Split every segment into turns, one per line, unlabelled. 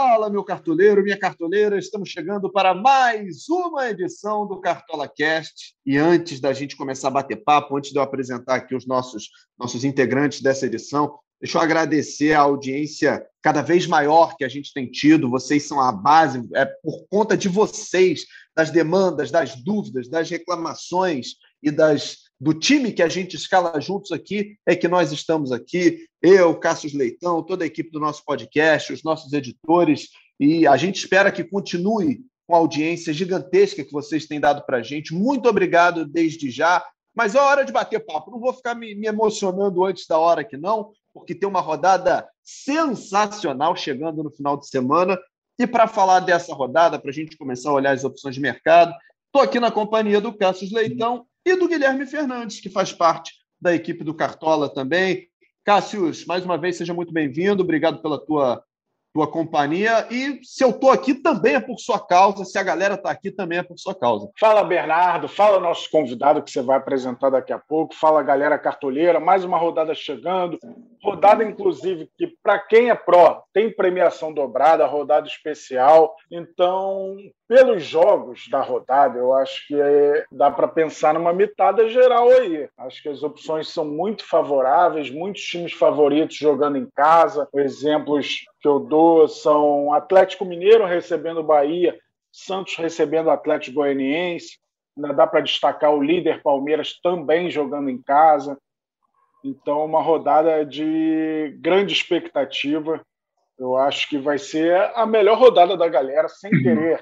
Fala, meu cartoleiro, minha cartoleira, estamos chegando para mais uma edição do Cartola Cast. E antes da gente começar a bater papo, antes de eu apresentar aqui os nossos, nossos integrantes dessa edição, deixa eu agradecer a audiência cada vez maior que a gente tem tido. Vocês são a base, é por conta de vocês, das demandas, das dúvidas, das reclamações e das do time que a gente escala juntos aqui, é que nós estamos aqui, eu, Cássio Leitão, toda a equipe do nosso podcast, os nossos editores, e a gente espera que continue com a audiência gigantesca que vocês têm dado para a gente. Muito obrigado desde já, mas é hora de bater papo. Não vou ficar me, me emocionando antes da hora aqui, não, porque tem uma rodada sensacional chegando no final de semana. E para falar dessa rodada, para a gente começar a olhar as opções de mercado, estou aqui na companhia do Cássio Leitão e do Guilherme Fernandes, que faz parte da equipe do Cartola também. Cássius, mais uma vez, seja muito bem-vindo. Obrigado pela tua, tua companhia. E se eu estou aqui, também é por sua causa. Se a galera está aqui, também é por sua causa.
Fala, Bernardo. Fala, nosso convidado que você vai apresentar daqui a pouco. Fala, galera cartoleira. Mais uma rodada chegando. Rodada, inclusive, que para quem é pró, tem premiação dobrada, rodada especial. Então, pelos jogos da rodada, eu acho que é, dá para pensar numa mitada geral aí. Acho que as opções são muito favoráveis, muitos times favoritos jogando em casa. Exemplos que eu dou são Atlético Mineiro recebendo Bahia, Santos recebendo Atlético Goianiense. Ainda dá para destacar o líder Palmeiras também jogando em casa. Então, uma rodada de grande expectativa. Eu acho que vai ser a melhor rodada da galera, sem querer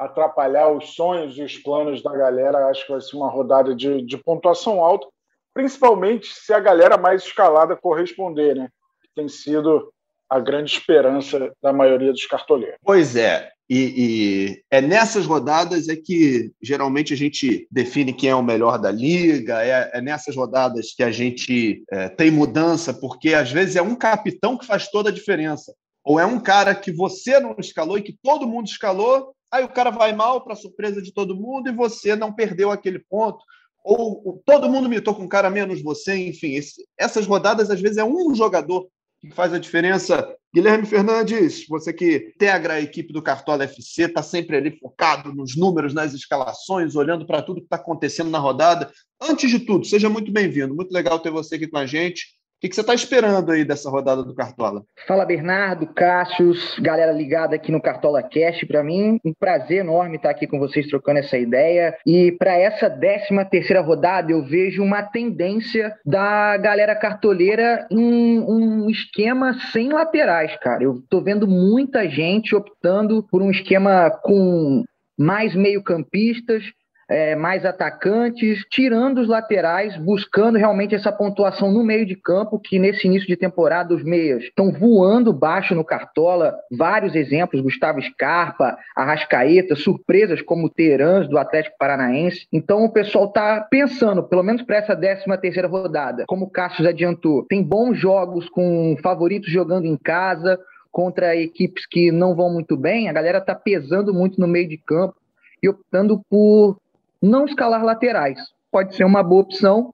atrapalhar os sonhos e os planos da galera. Acho que vai ser uma rodada de, de pontuação alta, principalmente se a galera mais escalada corresponder, né? Tem sido a grande esperança da maioria dos cartoleiros.
Pois é, e, e, é nessas rodadas é que geralmente a gente define quem é o melhor da liga, é, é nessas rodadas que a gente é, tem mudança, porque às vezes é um capitão que faz toda a diferença. Ou é um cara que você não escalou e que todo mundo escalou, Aí o cara vai mal, para surpresa de todo mundo, e você não perdeu aquele ponto. Ou, todo mundo mitou com um cara menos você, enfim. Esse, essas rodadas, às vezes, é um jogador que faz a diferença. Guilherme Fernandes, você que integra a equipe do Cartola FC, está sempre ali focado nos números, nas escalações, olhando para tudo que está acontecendo na rodada. Antes de tudo, seja muito bem-vindo. Muito legal ter você aqui com a gente. O que, você está esperando aí dessa rodada do Cartola?
Fala, Bernardo, Cássius, galera ligada aqui no Cartola Cast. Para mim, um prazer enorme estar aqui com vocês trocando essa ideia. E para essa 13 terceira rodada, eu vejo uma tendência da galera cartoleira em um esquema sem laterais, cara. Eu estou vendo muita gente optando por um esquema com mais meio-campistas, é, mais atacantes, tirando os laterais, buscando realmente essa pontuação no meio de campo, que nesse início de temporada os meias estão voando baixo no Cartola. Vários exemplos, Gustavo Scarpa, Arrascaeta, surpresas como Terãs do Atlético Paranaense. Então o pessoal está pensando, pelo menos para essa 13 terceira rodada, como o Cassius adiantou, tem bons jogos com favoritos jogando em casa, contra equipes que não vão muito bem, a galera está pesando muito no meio de campo e optando por não escalar laterais. Pode ser uma boa opção,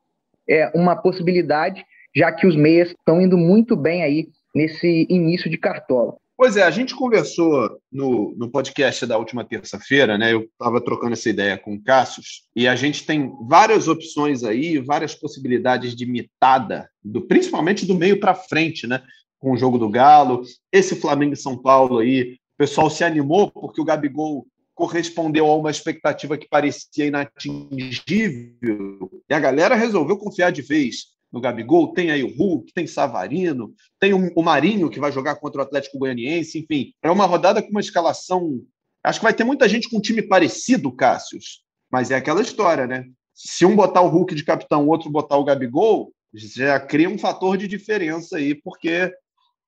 é uma possibilidade, já que os meias estão indo muito bem aí nesse início de cartola.
Pois é, a gente conversou no, no podcast da última terça-feira, né? Eu estava trocando essa ideia com o Cassius, e a gente tem várias opções aí, várias possibilidades de mitada, do, principalmente do meio para frente, né? Com o jogo do Galo, esse Flamengo e São Paulo aí, o pessoal se animou porque o Gabigol correspondeu a uma expectativa que parecia inatingível, e a galera resolveu confiar de vez no Gabigol, tem aí o Hulk, tem Savarino, tem o Marinho que vai jogar contra o Atlético Goianiense, enfim, é uma rodada com uma escalação. Acho que vai ter muita gente com um time parecido, Cássius, mas é aquela história, né? Se um botar o Hulk de capitão, o outro botar o Gabigol, já cria um fator de diferença aí, porque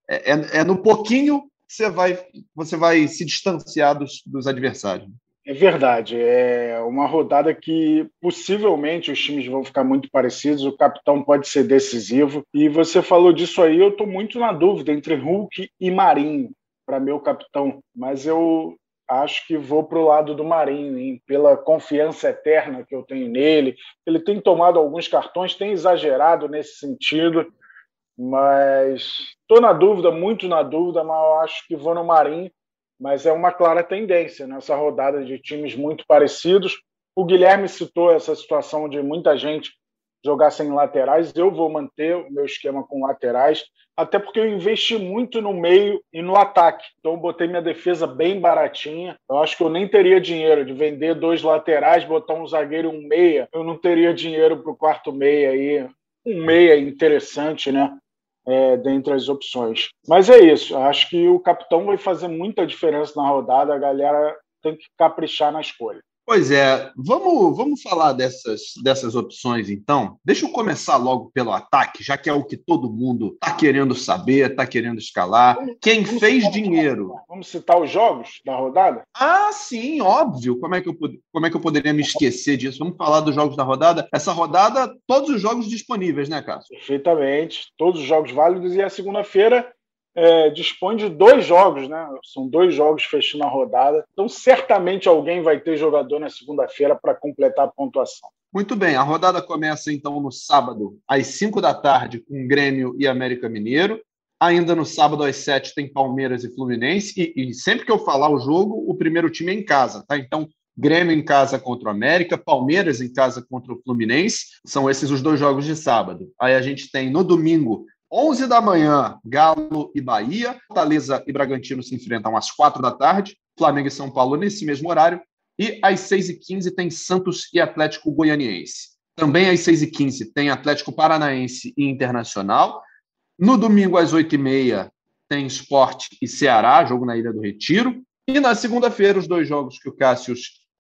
é, é, é no pouquinho você vai, você vai se distanciar dos, dos adversários.
É verdade. É uma rodada que possivelmente os times vão ficar muito parecidos. O capitão pode ser decisivo. E você falou disso aí. Eu estou muito na dúvida entre Hulk e Marinho para meu capitão. Mas eu acho que vou para o lado do Marinho, hein? pela confiança eterna que eu tenho nele. Ele tem tomado alguns cartões, tem exagerado nesse sentido mas estou na dúvida, muito na dúvida, mas eu acho que vou no Marinho mas é uma clara tendência nessa rodada de times muito parecidos. O Guilherme citou essa situação de muita gente jogar sem laterais. Eu vou manter o meu esquema com laterais, até porque eu investi muito no meio e no ataque. Então, botei minha defesa bem baratinha. Eu acho que eu nem teria dinheiro de vender dois laterais, botar um zagueiro e um meia. Eu não teria dinheiro para o quarto meia aí. Um meia interessante, né? É, dentre as opções. Mas é isso. Acho que o capitão vai fazer muita diferença na rodada. A galera tem que caprichar na escolha.
Pois é, vamos, vamos falar dessas, dessas opções então. Deixa eu começar logo pelo ataque, já que é o que todo mundo está querendo saber, está querendo escalar. Quem fez dinheiro.
Vamos citar os jogos da rodada?
Ah, sim, óbvio. Como é, que eu, como é que eu poderia me esquecer disso? Vamos falar dos jogos da rodada. Essa rodada, todos os jogos disponíveis, né, Cássio?
Perfeitamente. Todos os jogos válidos e a segunda-feira é, dispõe de dois jogos, né? São dois jogos fechando a rodada. Então, certamente alguém vai ter jogador na segunda-feira para completar a pontuação.
Muito bem, a rodada começa então no sábado, às 5 da tarde, com Grêmio e América Mineiro. Ainda no sábado, às 7, tem Palmeiras e Fluminense. E, e sempre que eu falar o jogo, o primeiro time é em casa, tá? Então, Grêmio em casa contra o América, Palmeiras em casa contra o Fluminense. São esses os dois jogos de sábado. Aí a gente tem no domingo 11 da manhã, Galo e Bahia. Fortaleza e Bragantino se enfrentam às 4 da tarde. Flamengo e São Paulo nesse mesmo horário. E às 6h15 tem Santos e Atlético Goianiense. Também às 6h15 tem Atlético Paranaense e Internacional. No domingo, às 8h30, tem Esporte e Ceará, jogo na Ilha do Retiro. E na segunda-feira, os dois jogos que o Cássio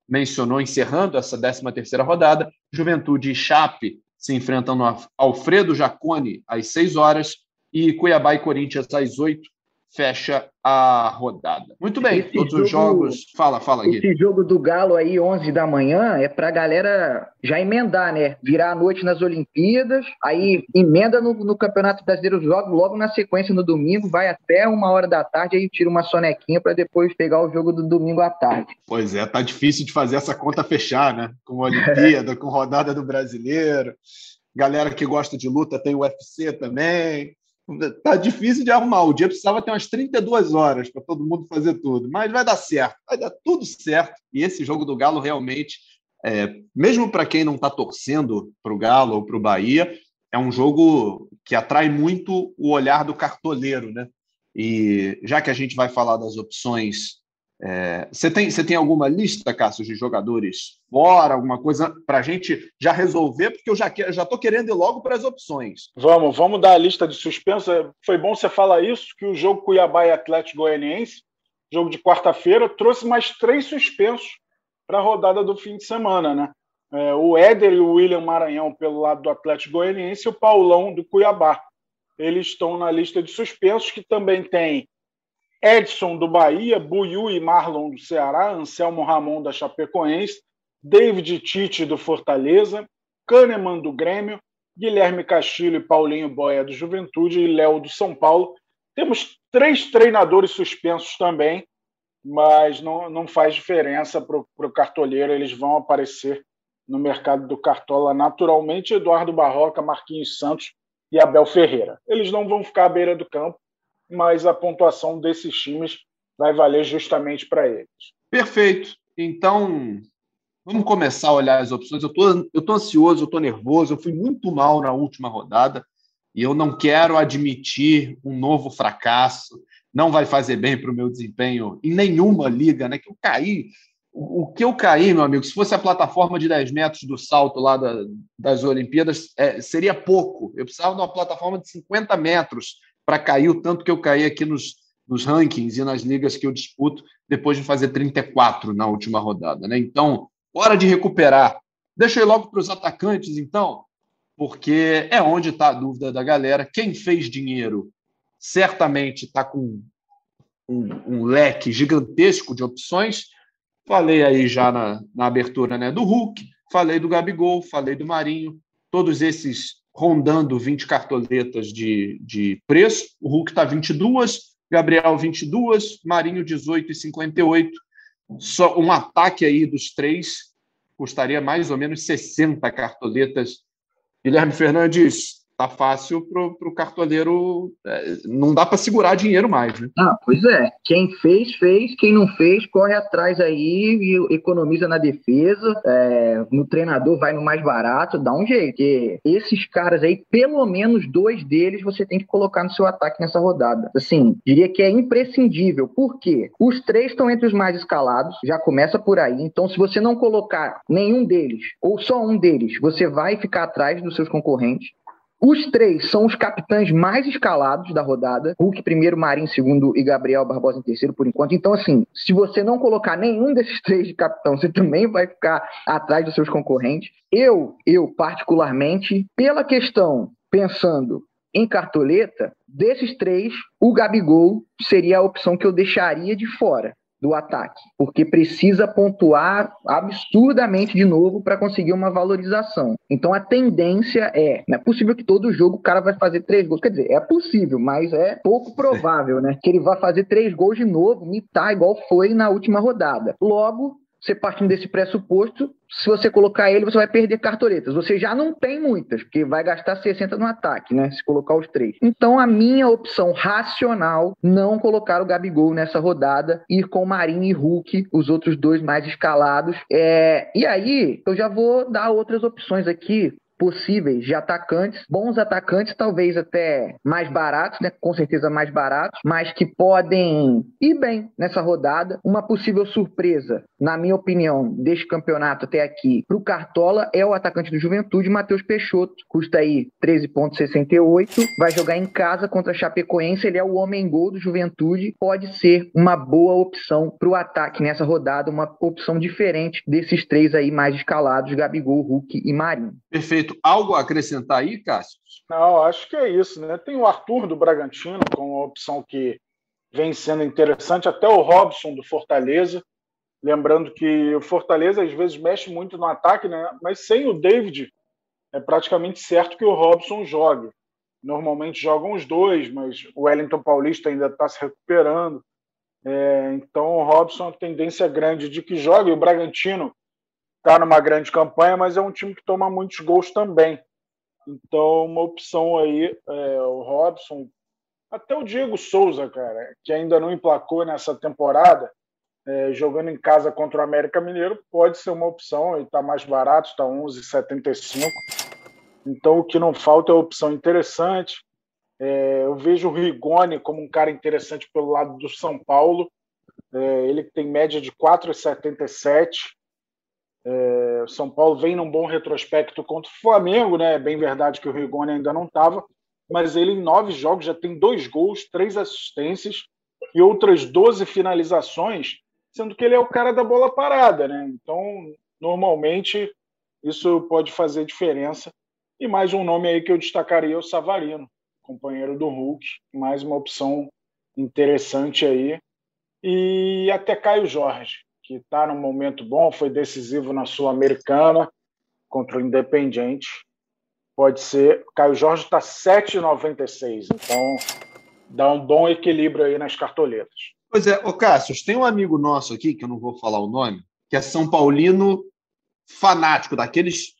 mencionou, encerrando essa 13ª rodada, Juventude e Chape, se enfrentam no Alfredo Jacone às 6 horas e Cuiabá e Corinthians às 8 fecha a rodada. Muito bem, esse todos jogo, os jogos. Fala, fala,
Gui. Esse jogo do Galo aí, 11 da manhã, é para a galera já emendar, né? Virar a noite nas Olimpíadas, aí emenda no, no Campeonato Brasileiro logo, logo na sequência no domingo, vai até uma hora da tarde, aí tira uma sonequinha para depois pegar o jogo do domingo à tarde.
Pois é, tá difícil de fazer essa conta fechar, né? Com Olimpíada, com rodada do Brasileiro. Galera que gosta de luta tem o UFC também tá difícil de arrumar. O dia precisava ter umas 32 horas para todo mundo fazer tudo, mas vai dar certo, vai dar tudo certo. E esse jogo do Galo realmente, é, mesmo para quem não está torcendo para o Galo ou para o Bahia, é um jogo que atrai muito o olhar do cartoleiro, né? E já que a gente vai falar das opções é, você, tem, você tem alguma lista, Cássio, de jogadores fora, alguma coisa para a gente já resolver? Porque eu já estou querendo ir logo para as opções.
Vamos, vamos dar a lista de suspenso. Foi bom você falar isso, que o jogo Cuiabá e Atlético Goianiense, jogo de quarta-feira, trouxe mais três suspensos para a rodada do fim de semana, né? É, o Éder e o William Maranhão pelo lado do Atlético Goianiense e o Paulão do Cuiabá. Eles estão na lista de suspensos, que também tem Edson do Bahia, Buiu e Marlon do Ceará, Anselmo Ramon da Chapecoense, David Tite do Fortaleza, Kahneman do Grêmio, Guilherme Castilho e Paulinho Boia do Juventude e Léo do São Paulo. Temos três treinadores suspensos também, mas não, não faz diferença para o cartoleiro, eles vão aparecer no mercado do Cartola naturalmente. Eduardo Barroca, Marquinhos Santos e Abel Ferreira. Eles não vão ficar à beira do campo, mas a pontuação desses times vai valer justamente para eles.
Perfeito. Então, vamos começar a olhar as opções. Eu tô, tô ansioso, eu tô nervoso, eu fui muito mal na última rodada e eu não quero admitir um novo fracasso. Não vai fazer bem para o meu desempenho em nenhuma liga, né? Que eu caí. O que eu caí, meu amigo, se fosse a plataforma de 10 metros do salto lá da, das Olimpíadas, é, seria pouco. Eu precisava de uma plataforma de 50 metros para cair o tanto que eu caí aqui nos, nos rankings e nas ligas que eu disputo, depois de fazer 34 na última rodada. Né? Então, hora de recuperar. Deixa eu ir logo para os atacantes, então, porque é onde está a dúvida da galera. Quem fez dinheiro certamente está com um, um, leque gigantesco de opções. Falei aí já na, na abertura né, do Hulk, falei do Gabigol, falei do Marinho. Todos esses rondando 20 cartoletas de, de preço. O Hulk está 22, Gabriel 22, Marinho 18 e 58. Só um ataque aí dos três custaria mais ou menos 60 cartoletas. Guilherme Fernandes, tá fácil pro, pro cartoleiro. É, não dá para segurar dinheiro mais, né?
Ah, pois é. Quem fez, fez. Quem não fez, corre atrás aí e economiza na defesa. É, no treinador vai no mais barato, dá um jeito. Porque esses caras aí, pelo menos dois deles, você tem que colocar no seu ataque nessa rodada. Assim, diria que é imprescindível. Por quê? Os três estão entre os mais escalados, já começa por aí. Então, se você não colocar nenhum deles, ou só um deles, você vai ficar atrás dos seus concorrentes. Os três são os capitães mais escalados da rodada. Hulk primeiro, Marinho segundo e Gabriel Barbosa em terceiro por enquanto. Então, assim, se você não colocar nenhum desses três de capitão, você também vai ficar atrás dos seus concorrentes. Eu, eu particularmente, pela questão, pensando em cartoleta, desses três, o Gabigol seria a opção que eu deixaria de fora do ataque, porque precisa pontuar absurdamente de novo para conseguir uma valorização. Então a tendência é, não é possível que todo jogo o cara vai fazer três gols, quer dizer, é possível, mas é pouco provável, né? Que ele vá fazer três gols de novo, mitar igual foi na última rodada. Logo, você partindo desse pressuposto, se você colocar ele, você vai perder cartoletas. Você já não tem muitas, porque vai gastar 60 no ataque, né? Se colocar os três. Então, a minha opção racional, não colocar o Gabigol nessa rodada, ir com Marinho e Hulk, os outros dois mais escalados. É... E aí, eu já vou dar outras opções aqui possíveis de atacantes, bons atacantes, talvez até mais baratos, né? Com certeza mais baratos, mas que podem ir bem nessa rodada. Uma possível surpresa, na minha opinião, deste campeonato até aqui, para o Cartola é o atacante do Juventude, Matheus Peixoto, custa aí 13,68, vai jogar em casa contra a Chapecoense, ele é o homem gol do Juventude, pode ser uma boa opção para o ataque nessa rodada, uma opção diferente desses três aí mais escalados, Gabigol, Hulk e Marinho.
Perfeito. Algo a acrescentar aí, Cássio?
Não, acho que é isso. Né? Tem o Arthur do Bragantino, com uma opção que vem sendo interessante, até o Robson do Fortaleza. Lembrando que o Fortaleza às vezes mexe muito no ataque, né? mas sem o David é praticamente certo que o Robson jogue. Normalmente jogam os dois, mas o Wellington Paulista ainda está se recuperando. É, então o Robson a tendência grande de que jogue. O Bragantino está numa grande campanha, mas é um time que toma muitos gols também. Então, uma opção aí, é, o Robson, até o Diego Souza, cara, que ainda não emplacou nessa temporada, é, jogando em casa contra o América Mineiro, pode ser uma opção, ele está mais barato, está 11,75. Então, o que não falta é opção interessante. É, eu vejo o Rigoni como um cara interessante pelo lado do São Paulo. É, ele tem média de 4,77. É, São Paulo vem num bom retrospecto contra o Flamengo, né? É bem verdade que o Rigoni ainda não estava, mas ele em nove jogos já tem dois gols, três assistências e outras 12 finalizações, sendo que ele é o cara da bola parada, né? Então, normalmente, isso pode fazer diferença. E mais um nome aí que eu destacaria é o Savarino, companheiro do Hulk, mais uma opção interessante aí. E até Caio Jorge que está num momento bom, foi decisivo na Sul-Americana contra o Independiente. Pode ser. Caio Jorge está 7,96, então dá um bom equilíbrio aí nas cartoletas.
Pois é, ô Cássio, tem um amigo nosso aqui, que eu não vou falar o nome, que é São Paulino fanático, daqueles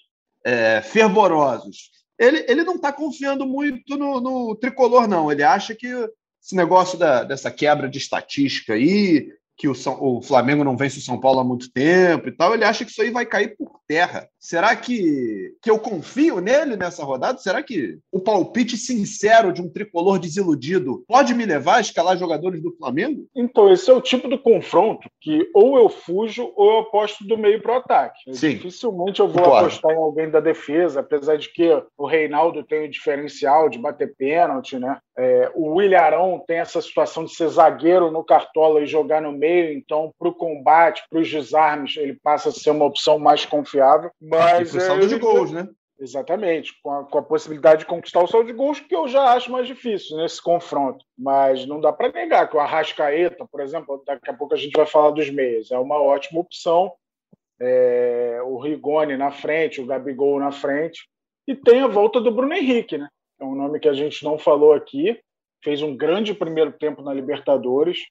é, fervorosos. Ele, ele não está confiando muito no, no, tricolor, não. Ele acha que esse negócio da, dessa quebra de estatística aí, que o, São, o Flamengo não vence o São Paulo há muito tempo e tal, ele acha que isso aí vai cair por terra. Será que, que eu confio nele nessa rodada? Será que o palpite sincero de um tricolor desiludido pode me levar a escalar jogadores do Flamengo?
Então, esse é o tipo do confronto que ou eu fujo ou eu aposto do meio para o ataque. Sim. Dificilmente eu vou Concordo. apostar em alguém da defesa, apesar de que o Reinaldo tem o diferencial de bater pênalti, né? É, o William Arão tem essa situação de ser zagueiro no Cartola e jogar no meio, então para o combate, para os desarmes, ele passa a ser uma opção mais confiável. Mas
e saldo é, de gols, né?
Exatamente, com a, com a, possibilidade de conquistar o saldo de gols, que eu já acho mais difícil nesse confronto. Mas não dá para negar que o Arrascaeta, por exemplo, daqui a pouco a gente vai falar dos meias, é uma ótima opção. É, o Rigoni na frente, o Gabigol na frente. E tem a volta do Bruno Henrique, né? É um nome que a gente não falou aqui. Fez um grande primeiro tempo na Libertadores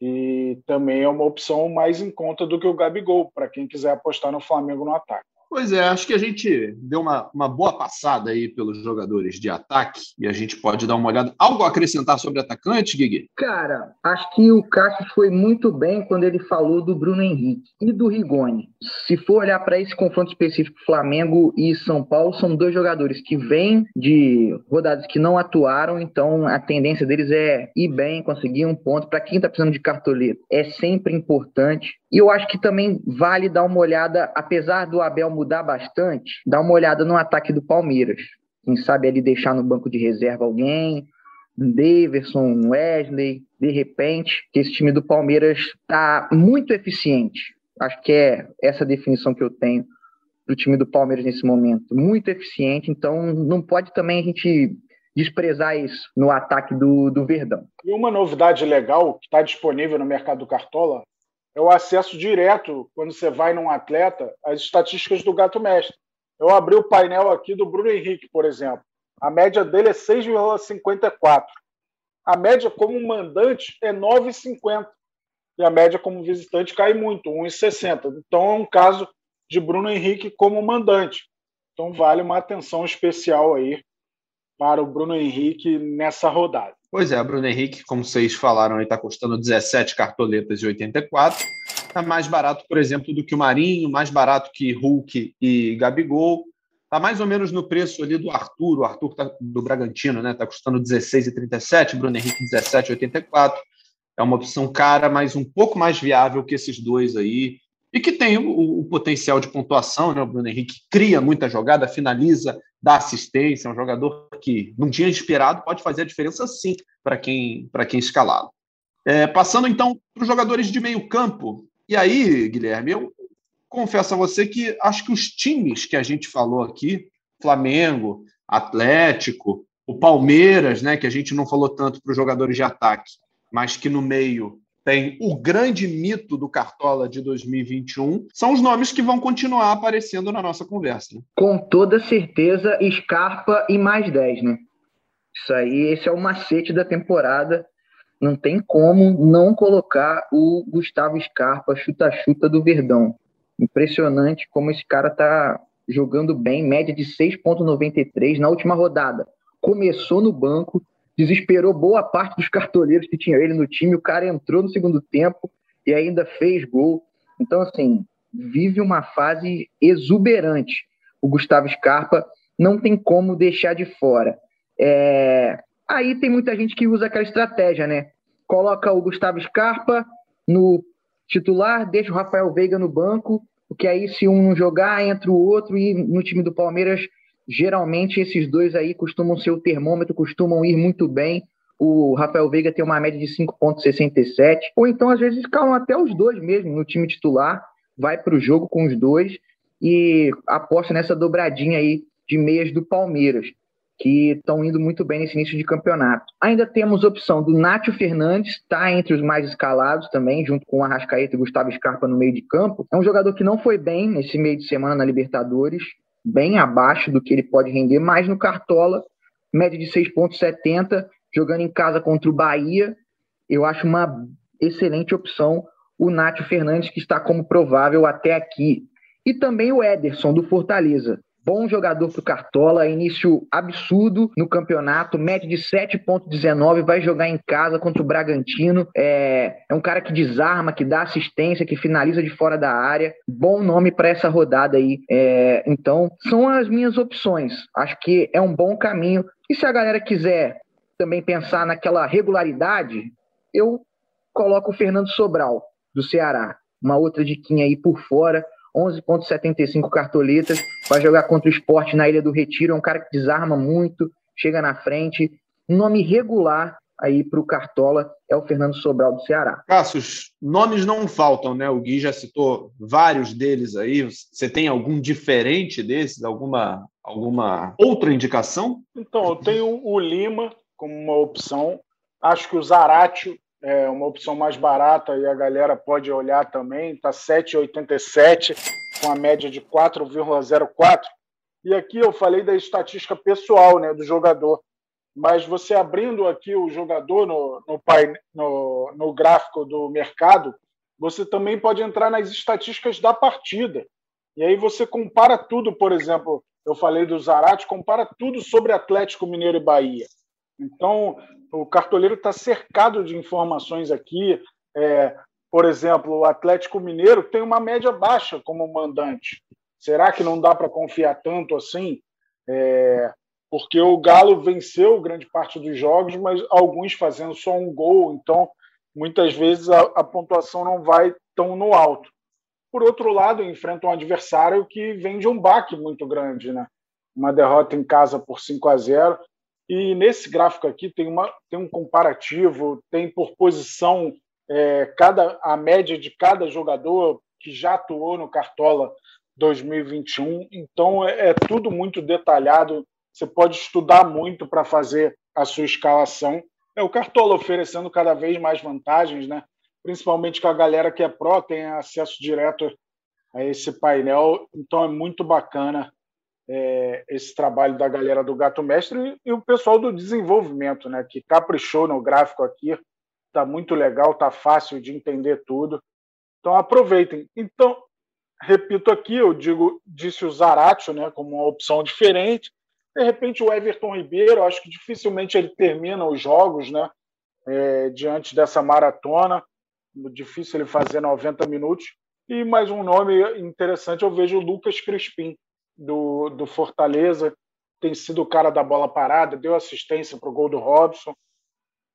e também é uma opção mais em conta do que o Gabigol, para quem quiser apostar no Flamengo no ataque.
Pois é, acho que a gente deu uma, uma boa passada aí pelos jogadores de ataque e a gente pode dar uma olhada. Algo a acrescentar sobre atacante, Guigui?
Cara, acho que o Cássio foi muito bem quando ele falou do Bruno Henrique e do Rigoni. Se for olhar para esse confronto específico, Flamengo e São Paulo são dois jogadores que vêm de rodadas que não atuaram, então a tendência deles é ir bem, conseguir um ponto. Para quem está precisando de cartoleta, é sempre importante. E eu acho que também vale dar uma olhada, apesar do Abel mudar bastante, dar uma olhada no ataque do Palmeiras. Quem sabe ele deixar no banco de reserva alguém, um Daverson, um Wesley, de repente, que esse time do Palmeiras está muito eficiente. Acho que é essa definição que eu tenho do time do Palmeiras nesse momento. Muito eficiente, então não pode também a gente desprezar isso no ataque do, do Verdão.
E uma novidade legal que está disponível no mercado do Cartola é o acesso direto, quando você vai num atleta, às estatísticas do Gato Mestre. Eu abri o painel aqui do Bruno Henrique, por exemplo. A média dele é 6,54. A média como mandante é 9,50. E a média como visitante cai muito, 1,60. Então é um caso de Bruno Henrique como mandante. Então vale uma atenção especial aí para o Bruno Henrique nessa rodada.
Pois é, Bruno Henrique, como vocês falaram, está custando 17 cartoletas e 84. Está mais barato, por exemplo, do que o Marinho, mais barato que Hulk e Gabigol. Está mais ou menos no preço ali do Arthur. O Arthur tá, do Bragantino, né? Está custando 16,37, Bruno Henrique 17,84. É uma opção cara, mas um pouco mais viável que esses dois aí e que tem o, o, potencial de pontuação, né? O Bruno Henrique cria muita jogada, finaliza, dá assistência, é um jogador que, num dia inspirado, pode fazer a diferença sim para quem, quem escalá-lo. É, passando então para os jogadores de meio campo. E aí, Guilherme, eu confesso a você que acho que os times que a gente falou aqui, Flamengo, Atlético, o Palmeiras, né, que a gente não falou tanto para os jogadores de ataque, mas que no meio tem o grande mito do Cartola de 2021, são os nomes que vão continuar aparecendo na nossa conversa. Né?
Com toda certeza, Scarpa e mais 10, né? Isso aí, esse é o macete da temporada. Não tem como não colocar o Gustavo Scarpa, chuta-chuta do Verdão. Impressionante como esse cara tá jogando bem, média de 6,93 na última rodada. Começou no banco, desesperou boa parte dos cartoleiros que tinha ele no time. O cara entrou no segundo tempo e ainda fez gol. Então, assim, vive uma fase exuberante. O Gustavo Scarpa não tem como deixar de fora. É... Aí tem muita gente que usa aquela estratégia, né? Coloca o Gustavo Scarpa no titular, deixa o Rafael Veiga no banco, porque aí se um não jogar, entra o outro, e no time do Palmeiras Geralmente esses dois aí costumam ser o termômetro, costumam ir muito bem. O Rafael Veiga tem uma média de 5,67, ou então às vezes calam até os dois mesmo no time titular, vai para o jogo com os dois e aposta nessa dobradinha aí de meias do Palmeiras, que estão indo muito bem nesse início de campeonato. Ainda temos opção do Nátio Fernandes, está entre os mais escalados também, junto com o Arrascaeta e Gustavo Scarpa no meio de campo. É um jogador que não foi bem nesse meio de semana na Libertadores, bem abaixo do que ele pode render, mas no Cartola, média de 6,70, jogando em casa contra o Bahia, eu acho uma excelente opção o Nátio Fernandes, que está como provável até aqui. E também o Ederson, do Fortaleza bom jogador para o Cartola, início absurdo no campeonato, média de 7,19, vai jogar em casa contra o Bragantino. É, é um cara que desarma, que dá assistência, que finaliza de fora da área. Bom nome para essa rodada aí. É, então, são as minhas opções. Acho que é um bom caminho. E se a galera quiser também pensar naquela regularidade, eu coloco o Fernando Sobral, do Ceará. Uma outra diquinha aí por fora. 11,75 cartoletas. Vai jogar contra o esporte na Ilha do Retiro. É um cara que desarma muito, chega na frente. Um nome regular aí para o Cartola é o Fernando Sobral do Ceará.
Cassius, nomes não faltam, né? O Gui já citou vários deles aí. Você tem algum diferente desses? Alguma, alguma outra indicação?
Então, eu tenho o Lima como uma opção. Acho que o Zaratio é uma opção mais barata e a galera pode olhar também, está 7,87 com a média de 4,04. E aqui eu falei da estatística pessoal né, do jogador, mas você abrindo aqui o jogador no, no, no, no gráfico do mercado, você também pode entrar nas estatísticas da partida. E aí você compara tudo, por exemplo, eu falei do Zarate, compara tudo sobre Atlético Mineiro e Bahia. Então, o cartoleiro está cercado de informações aqui. É, por exemplo, o Atlético Mineiro tem uma média baixa como mandante. Será que não dá para confiar tanto assim? É, porque o Galo venceu grande parte dos jogos, mas alguns fazendo só um gol, então muitas vezes a, a pontuação não vai tão no alto. Por outro lado, enfrenta um adversário que vem de um baque muito grande, né? Uma derrota em casa por 5 a 0. E nesse gráfico aqui tem, uma, tem um comparativo, tem por posição é, cada, a média de cada jogador que já atuou no Cartola 2021. Então é, é tudo muito detalhado. Você pode estudar muito para fazer a sua escalação. É o Cartola oferecendo cada vez mais vantagens, né? principalmente que a galera que é pró tem acesso direto a esse painel. Então é muito bacana é, esse trabalho da galera do Gato Mestre e, e, o pessoal do desenvolvimento, né, que caprichou no gráfico aqui. Está muito legal, está fácil de entender tudo. Então aproveitem. Então, repito aqui, eu digo, disse o Zaratio, né, como uma opção diferente. De repente, o Everton Ribeiro, acho que dificilmente ele termina os jogos, né, é, diante dessa maratona difícil ele fazer 90 minutos. E mais um nome interessante, eu vejo o Lucas Crispim, do, do Fortaleza, tem sido o cara da bola parada, deu assistência para o gol do Robson.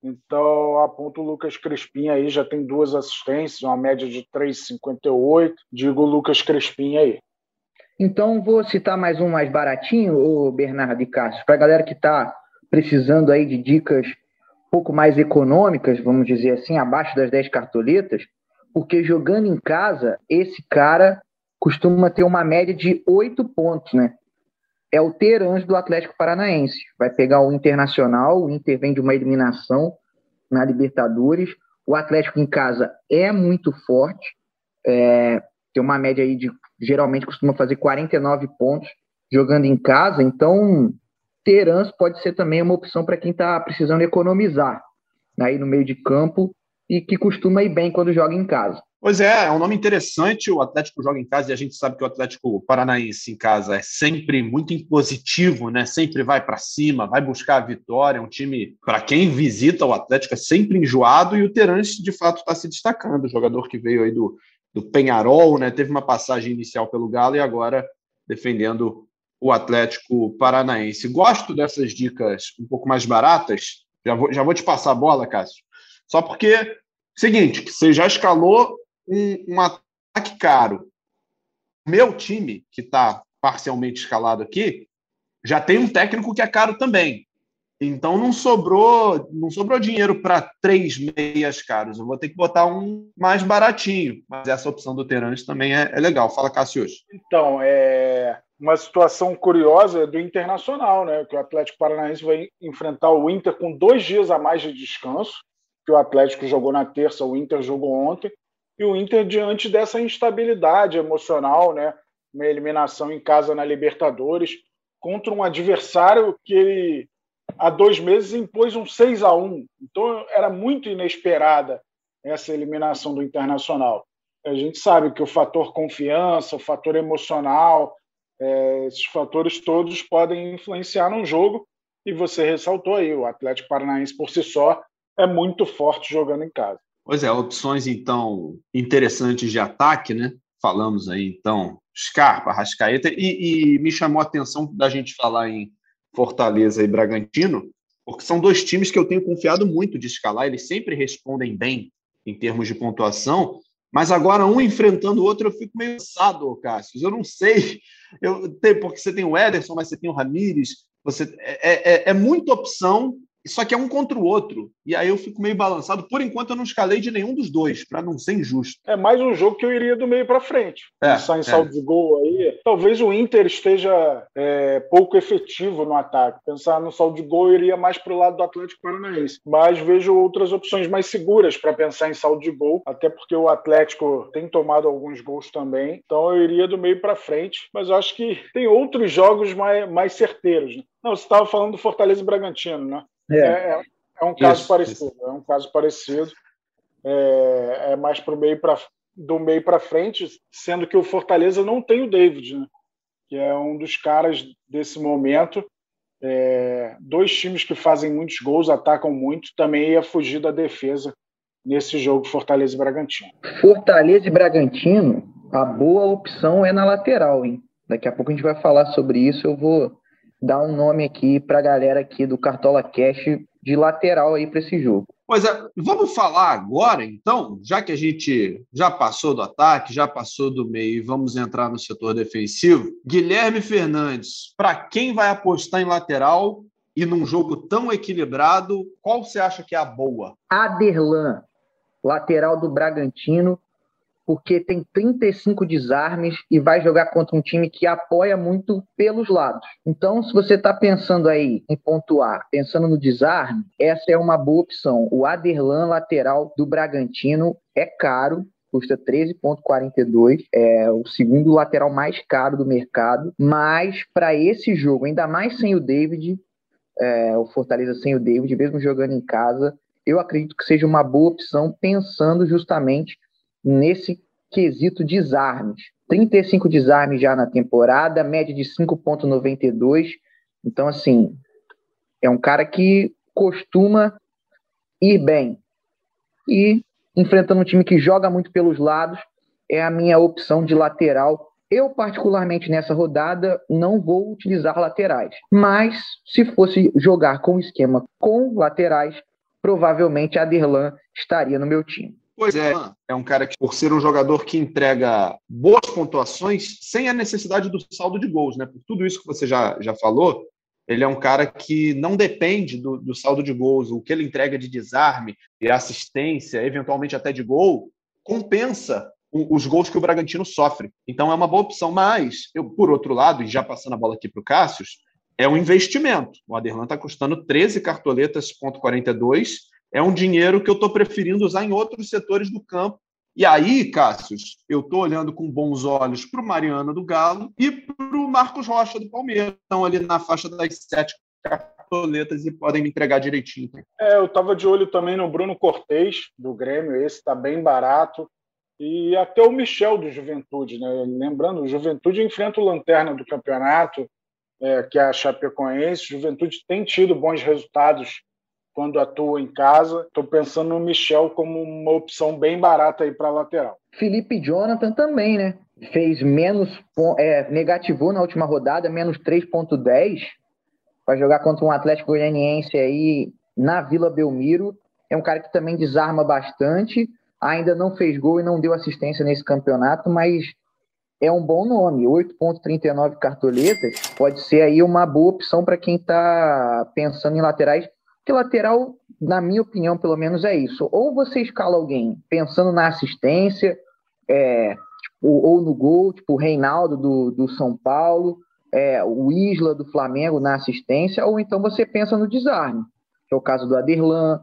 Então, aponto o Lucas Crispim aí, já tem duas assistências, uma média de 3,58. Digo o Lucas Crispim aí.
Então, vou citar mais um mais baratinho, o Bernardo e Cássio, para a galera que está precisando aí de dicas pouco mais econômicas, vamos dizer assim, abaixo das 10 cartoletas, porque jogando em casa, esse cara costuma ter uma média de 8 pontos, né? É o Terãs do Atlético Paranaense. Vai pegar o Internacional, o Inter vem de uma eliminação na Libertadores. O Atlético em casa é muito forte, é, tem uma média aí de geralmente costuma fazer 49 pontos jogando em casa, então Terans pode ser também uma opção para quem está precisando economizar aí no meio de campo e que costuma ir bem quando joga em casa.
Pois é, é um nome interessante. O Atlético joga em casa e a gente sabe que o Atlético Paranaense em casa é sempre muito impositivo, né? Sempre vai para cima, vai buscar a vitória. É um time, para quem visita o Atlético, é sempre enjoado e o Terans, de fato, está se destacando. O jogador que veio aí do, do Penharol, né? Teve uma passagem inicial pelo Galo e agora defendendo o Atlético Paranaense. Gosto dessas dicas um pouco mais baratas. Já vou, já vou te passar a bola, Cássio. Só porque, seguinte, você já escalou um, um ataque caro. Meu time, que está parcialmente escalado aqui, já tem um técnico que é caro também. Então não sobrou, não sobrou dinheiro para três meias caros. Eu vou ter que botar um mais baratinho. Mas essa opção do Terãs também é, é, legal. Fala, Cássio.
Então, é uma situação curiosa do Internacional, né? Que o Atlético Paranaense vai enfrentar o Inter com dois dias a mais de descanso, que o Atlético jogou na terça, o Inter jogou ontem, e o Inter diante dessa instabilidade emocional, né? Uma eliminação em casa na Libertadores contra um adversário que ele há dois meses impôs um 6 a 1 Então era muito inesperada essa eliminação do Internacional. A gente sabe que o fator confiança, o fator emocional, é, esses fatores todos podem influenciar num jogo. E você ressaltou aí, o Atlético Paranaense por si só é muito forte jogando em casa.
Pois é, opções então interessantes de ataque, né? Falamos aí então Scarpa, Rascaeta, e, e me chamou a atenção da gente falar em Fortaleza e Bragantino, porque são dois times que eu tenho confiado muito de escalar, eles sempre respondem bem em termos de pontuação, mas agora um enfrentando o outro eu fico meio cansado, Cássio. Eu não sei, eu, porque você tem o Ederson, mas você tem o Ramires, você é, é, é muita opção só que é um contra o outro. E aí eu fico meio balançado. Por enquanto eu não escalei de nenhum dos dois, para não ser injusto.
É mais um jogo que eu iria do meio para frente. É, Pensar em é. saldo de gol aí. Talvez o Inter esteja é, pouco efetivo no ataque. Pensar no saldo de gol eu iria mais para o lado do Atlético Paranaense. Mas vejo outras opções mais seguras para pensar em saldo de gol, até porque o Atlético tem tomado alguns gols também. Então eu iria do meio para frente. Mas eu acho que tem outros jogos mais, mais certeiros. Né? Não, você estava falando do Fortaleza e Bragantino, né? É, é, é um caso isso, parecido. Isso. É um caso parecido. É, é mais para o meio para do meio para frente, sendo que o Fortaleza não tem o David, né? que é um dos caras desse momento. É, dois times que fazem muitos gols, atacam muito, também ia fugir da defesa nesse jogo Fortaleza e Bragantino.
Fortaleza e Bragantino, a boa opção é na lateral, hein? Daqui a pouco a gente vai falar sobre isso. Eu vou dar um nome aqui para a galera aqui do Cartola Cash de lateral aí para esse jogo.
Pois é, vamos falar agora, então, já que a gente já passou do ataque, já passou do meio e vamos entrar no setor defensivo. Guilherme Fernandes, para quem vai apostar em lateral e num jogo tão equilibrado, qual você acha que é a boa?
Aderlan, lateral do Bragantino, porque tem 35 desarmes e vai jogar contra um time que apoia muito pelos lados. Então, se você está pensando aí em pontuar, pensando no desarme, essa é uma boa opção. O Aderlan, lateral do Bragantino, é caro, custa 13,42, é o segundo lateral mais caro do mercado, mas para esse jogo, ainda mais sem o David, é, o Fortaleza sem o David, mesmo jogando em casa, eu acredito que seja uma boa opção, pensando justamente nesse quesito desarmes. 35 desarmes já na temporada, média de 5,92. Então, assim, é um cara que costuma ir bem. E enfrentando um time que joga muito pelos lados, é a minha opção de lateral. Eu, particularmente nessa rodada, não vou utilizar laterais. Mas, se fosse jogar com esquema com laterais, provavelmente a Derlan estaria no meu time.
Pois é, é um cara que, por ser um jogador que entrega boas pontuações sem a necessidade do saldo de gols, né? Por tudo isso que você já, já falou, ele é um cara que não depende do, do saldo de gols. O que ele entrega de desarme e assistência, eventualmente até de gol, compensa os gols que o Bragantino sofre. Então é uma boa opção. Mas, eu, por outro lado, e já passando a bola aqui para o Cássio, é um investimento. O Aderlan está custando 13 cartoletas, ponto 42 é um dinheiro que eu estou preferindo usar em outros setores do campo. E aí, Cássius, eu estou olhando com bons olhos para o Mariano do Galo e para o Marcos Rocha do Palmeiras. Estão ali na faixa das sete cartoletas e podem me entregar direitinho.
É, eu estava de olho também no Bruno Cortez, do Grêmio. Esse está bem barato. E até o Michel do Juventude, né? Lembrando, o Juventude enfrenta o Lanterna do campeonato, é, que é a Chapecoense. Juventude tem tido bons resultados quando atua em casa. Estou pensando no Michel como uma opção bem barata aí para lateral.
Felipe Jonathan também, né? Fez menos, é, negativou na última rodada, menos 3,10. Vai jogar contra um Atlético Goianiense aí na Vila Belmiro. É um cara que também desarma bastante. Ainda não fez gol e não deu assistência nesse campeonato, mas é um bom nome. 8,39 cartoletas pode ser aí uma boa opção para quem está pensando em laterais que lateral, na minha opinião, pelo menos é isso. Ou você escala alguém pensando na assistência, é, tipo, ou no gol, tipo o Reinaldo do, do São Paulo, é, o Isla do Flamengo na assistência, ou então você pensa no desarme, que é o caso do Aderlan,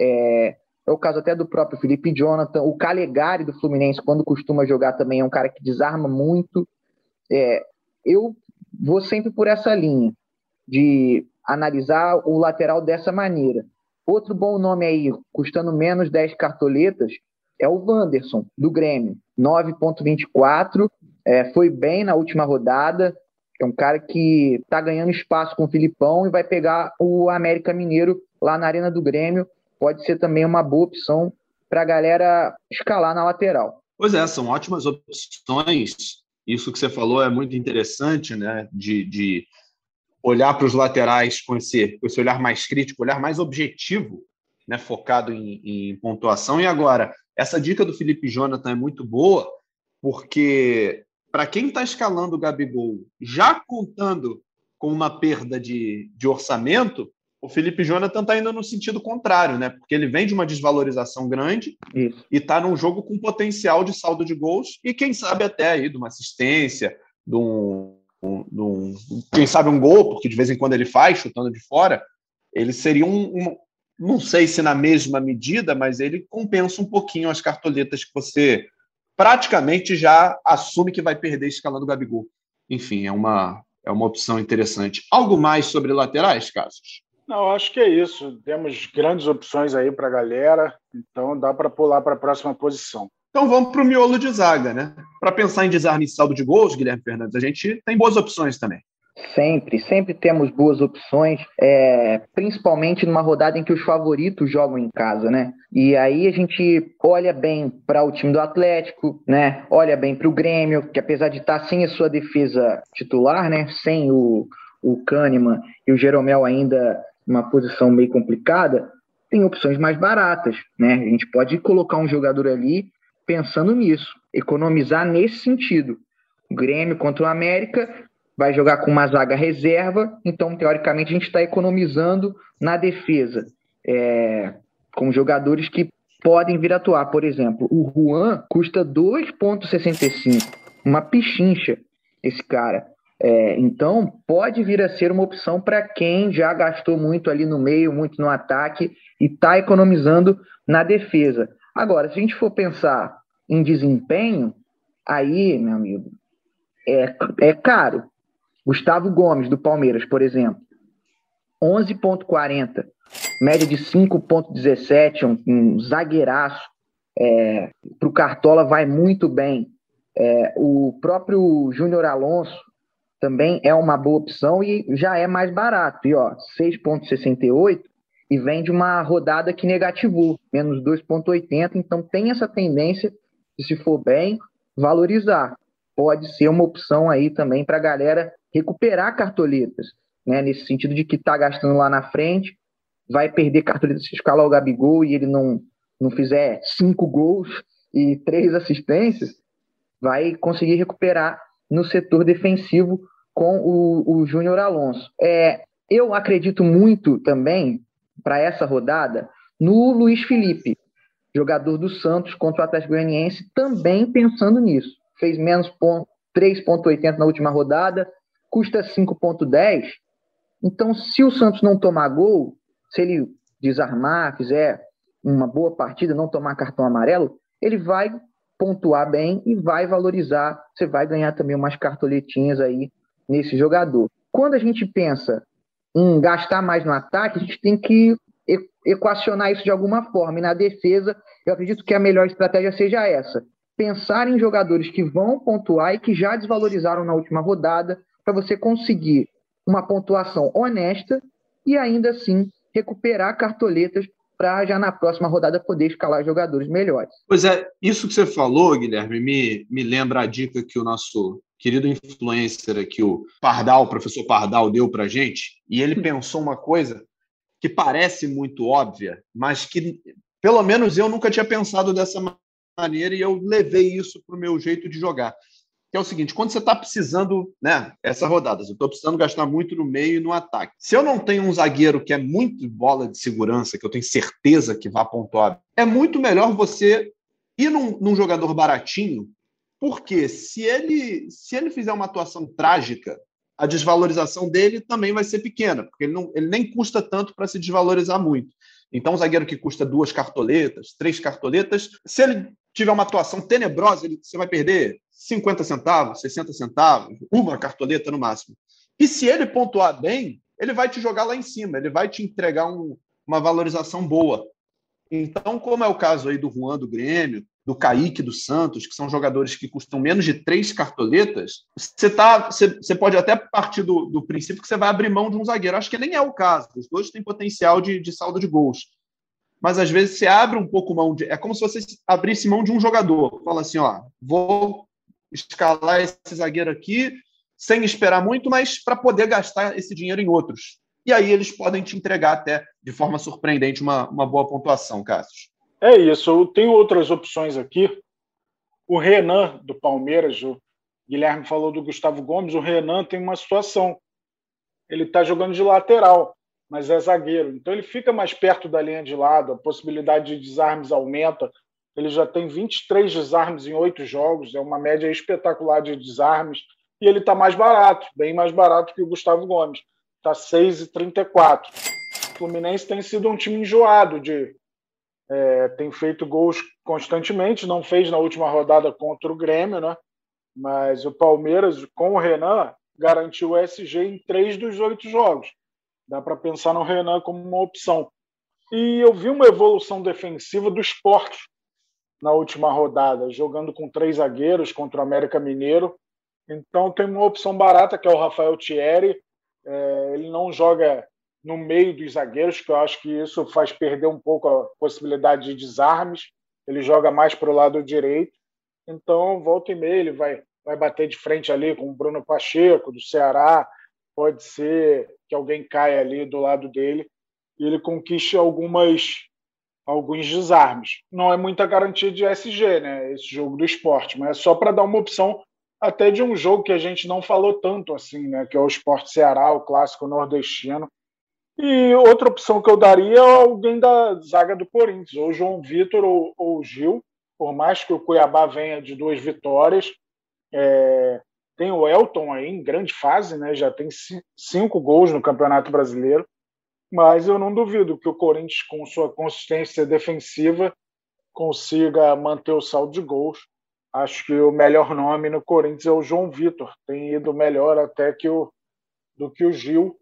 é, é o caso até do próprio Felipe Jonathan, o Calegari do Fluminense, quando costuma jogar também, é um cara que desarma muito. É, eu vou sempre por essa linha de analisar o lateral dessa maneira. Outro bom nome aí, custando menos 10 cartoletas, é o Wanderson, do Grêmio. 9,24. É, foi bem na última rodada. É um cara que está ganhando espaço com o Filipão e vai pegar o América Mineiro lá na Arena do Grêmio. Pode ser também uma boa opção para a galera escalar na lateral.
Pois é, são ótimas opções. Isso que você falou é muito interessante, né? De, de olhar para os laterais com esse, com esse olhar mais crítico, olhar mais objetivo, né, focado em, em pontuação. E agora, essa dica do Felipe Jonathan é muito boa, porque para quem está escalando o Gabigol, já contando com uma perda de, de orçamento, o Felipe Jonathan está indo no sentido contrário, né? Porque ele vem de uma desvalorização grande Isso. e está num jogo com potencial de saldo de gols e quem sabe até aí de uma assistência, de um, um, quem sabe um gol, porque de vez em quando ele faz, chutando de fora, ele seria um, um, não sei se na mesma medida, mas ele compensa um pouquinho as cartoletas que você praticamente já assume que vai perder escalando o Gabigol. Enfim, é uma, é uma opção interessante. Algo mais sobre laterais, Casos?
Não, acho que é isso. Temos grandes opções aí para a galera, então dá para pular para a próxima posição.
Então vamos para o miolo de zaga, né? Para pensar em desarme e saldo de gols, Guilherme Fernandes, a gente tem boas opções também.
Sempre, sempre temos boas opções, é, principalmente numa rodada em que os favoritos jogam em casa, né? E aí a gente olha bem para o time do Atlético, né? Olha bem para o Grêmio, que apesar de estar tá sem a sua defesa titular, né? Sem o, o Kahneman e o Jeromel ainda numa posição meio complicada, tem opções mais baratas, né? A gente pode colocar um jogador ali pensando nisso, economizar nesse sentido. O Grêmio contra o América vai jogar com uma zaga reserva, então, teoricamente, a gente está economizando na defesa, é, com jogadores que podem vir atuar. Por exemplo, o Juan custa 2,65, uma pichincha, esse cara. É, então, pode vir a ser uma opção para quem já gastou muito ali no meio, muito no ataque e está economizando na defesa. Agora, se a gente for pensar em desempenho, aí, meu amigo, é, é caro. Gustavo Gomes, do Palmeiras, por exemplo, 11,40, média de 5,17, um, um zagueiraço. É, Para o Cartola vai muito bem. É, o próprio Júnior Alonso também é uma boa opção e já é mais barato. E ó, 6,68 e vem de uma rodada que negativou, menos 2,80. Então tem essa tendência de, se for bem, valorizar. Pode ser uma opção aí também para a galera recuperar cartoletas, né? Nesse sentido de que está gastando lá na frente, vai perder cartoletas se escalar o Gabigol e ele não, não fizer cinco gols e três assistências, vai conseguir recuperar no setor defensivo com o, o Júnior Alonso. É, eu acredito muito também, para essa rodada, no Luiz Felipe, jogador do Santos contra o Atlético Goianiense, também pensando nisso. Fez menos 3,80 na última rodada, custa 5,10. Então, se o Santos não tomar gol, se ele desarmar, fizer uma boa partida, não tomar cartão amarelo, ele vai pontuar bem e vai valorizar. Você vai ganhar também umas cartoletinhas aí nesse jogador. Quando a gente pensa em gastar mais no ataque, a gente tem que equacionar isso de alguma forma. E na defesa, eu acredito que a melhor estratégia seja essa: pensar em jogadores que vão pontuar e que já desvalorizaram na última rodada, para você conseguir uma pontuação honesta e ainda assim recuperar cartoletas para já na próxima rodada poder escalar jogadores melhores.
Pois é, isso que você falou, Guilherme, me, me lembra a dica que o nosso querido influencer aqui, o Pardal, o professor Pardal, deu para gente, e ele pensou uma coisa que parece muito óbvia, mas que pelo menos eu nunca tinha pensado dessa maneira e eu levei isso para o meu jeito de jogar que é o seguinte: quando você está precisando, né, essa rodada, eu estou precisando gastar muito no meio e no ataque. Se eu não tenho um zagueiro que é muito bola de segurança, que eu tenho certeza que vai pontuar, é muito melhor você ir num, num jogador baratinho, porque se ele, se ele fizer uma atuação trágica, a desvalorização dele também vai ser pequena, porque ele, não, ele nem custa tanto para se desvalorizar muito. Então, um zagueiro que custa duas cartoletas, três cartoletas, se ele tiver uma atuação tenebrosa, ele, você vai perder 50 centavos, 60 centavos, uma cartoleta no máximo. E se ele pontuar bem, ele vai te jogar lá em cima, ele vai te entregar um, uma valorização boa. Então, como é o caso aí do Juan do Grêmio, do Kaique do Santos, que são jogadores que custam menos de três cartoletas, você, tá, você, você pode até partir do, do princípio que você vai abrir mão de um zagueiro. Acho que nem é o caso. Os dois têm potencial de, de saldo de gols. Mas às vezes você abre um pouco mão de. É como se você abrisse mão de um jogador. Fala assim: ó, vou escalar esse zagueiro aqui sem esperar muito, mas para poder gastar esse dinheiro em outros. E aí eles podem te entregar até de forma surpreendente uma, uma boa pontuação, Cássio.
É isso. Eu tenho outras opções aqui. O Renan, do Palmeiras, o Guilherme falou do Gustavo Gomes. O Renan tem uma situação. Ele está jogando de lateral, mas é zagueiro. Então ele fica mais perto da linha de lado, a possibilidade de desarmes aumenta. Ele já tem 23 desarmes em oito jogos, é uma média espetacular de desarmes. E ele está mais barato, bem mais barato que o Gustavo Gomes. Está 6,34. O Fluminense tem sido um time enjoado de. É, tem feito gols constantemente, não fez na última rodada contra o Grêmio, né? Mas o Palmeiras, com o Renan, garantiu o SG em três dos oito jogos. Dá para pensar no Renan como uma opção. E eu vi uma evolução defensiva do esporte na última rodada, jogando com três zagueiros contra o América Mineiro. Então tem uma opção barata que é o Rafael Thierry. É, ele não joga no meio dos zagueiros, que eu acho que isso faz perder um pouco a possibilidade de desarmes. Ele joga mais para o lado direito. Então, volta e meia, ele vai, vai bater de frente ali com o Bruno Pacheco, do Ceará. Pode ser que alguém caia ali do lado dele e ele conquiste algumas alguns desarmes. Não é muita garantia de SG, né? Esse jogo do esporte, mas é só para dar uma opção até de um jogo que a gente não falou tanto assim, né? Que é o Esporte Ceará, o clássico nordestino. E outra opção que eu daria é alguém da zaga do Corinthians, ou João Vitor ou, ou Gil, por mais que o Cuiabá venha de duas vitórias. É, tem o Elton aí em grande fase, né? já tem cinco gols no Campeonato Brasileiro mas eu não duvido que o Corinthians, com sua consistência defensiva, consiga manter o saldo de gols. Acho que o melhor nome no Corinthians é o João Vitor. Tem ido melhor até que o, do que o Gil.